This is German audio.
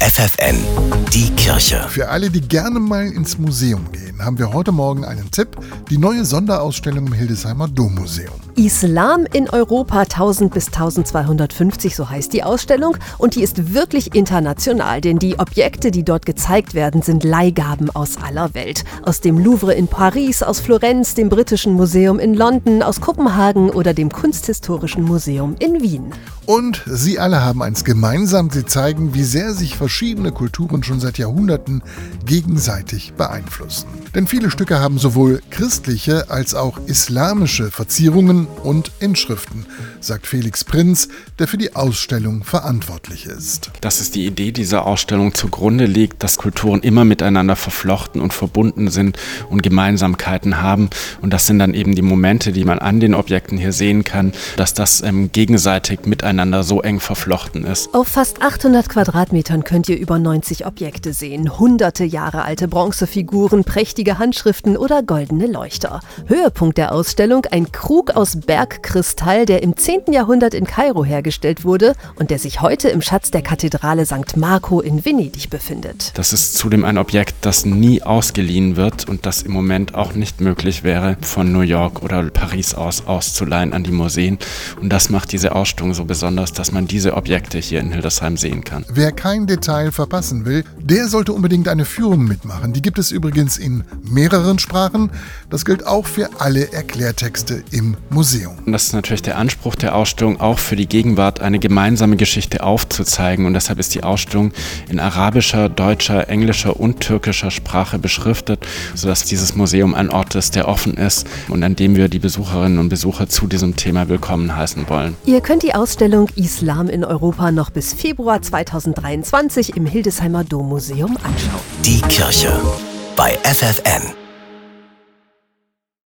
FFN, die Kirche. Für alle, die gerne mal ins Museum gehen, haben wir heute Morgen einen Tipp: die neue Sonderausstellung im Hildesheimer Dommuseum. Islam in Europa 1000 bis 1250, so heißt die Ausstellung. Und die ist wirklich international, denn die Objekte, die dort gezeigt werden, sind Leihgaben aus aller Welt. Aus dem Louvre in Paris, aus Florenz, dem Britischen Museum in London, aus Kopenhagen oder dem Kunsthistorischen Museum in Wien. Und sie alle haben eins gemeinsam: sie zeigen, wie sehr sich verschiedene Kulturen schon seit Jahrhunderten gegenseitig beeinflussen. Denn viele Stücke haben sowohl christliche als auch islamische Verzierungen und Inschriften, sagt Felix Prinz, der für die Ausstellung verantwortlich ist. Das ist die Idee dieser Ausstellung zugrunde liegt, dass Kulturen immer miteinander verflochten und verbunden sind und Gemeinsamkeiten haben. Und das sind dann eben die Momente, die man an den Objekten hier sehen kann, dass das ähm, gegenseitig miteinander so eng verflochten ist. Auf fast 800 Quadratmetern könnt ihr über 90 Objekte sehen. Hunderte Jahre alte Bronzefiguren, prächtige Handschriften oder goldene Leuchter. Höhepunkt der Ausstellung ein Krug aus Bergkristall, der im 10. Jahrhundert in Kairo hergestellt wurde und der sich heute im Schatz der Kathedrale St. Marco in Venedig befindet. Das ist zudem ein Objekt, das nie ausgeliehen wird und das im Moment auch nicht möglich wäre, von New York oder Paris aus auszuleihen an die Museen. Und das macht diese Ausstellung so besonders, dass man diese Objekte hier in Hildesheim sehen kann. Wer kein Detail verpassen will, der sollte unbedingt eine Führung mitmachen. Die gibt es übrigens in mehreren Sprachen. Das gilt auch für alle Erklärtexte im Museum. Und das ist natürlich der Anspruch der Ausstellung, auch für die Gegenwart eine gemeinsame Geschichte aufzuzeigen. Und deshalb ist die Ausstellung in arabischer, deutscher, englischer und türkischer Sprache beschriftet, sodass dieses Museum ein Ort ist, der offen ist und an dem wir die Besucherinnen und Besucher zu diesem Thema willkommen heißen wollen. Ihr könnt die Ausstellung Islam in Europa noch bis Februar 2023 im Hildesheimer Dommuseum anschauen. Die Kirche bei FFN.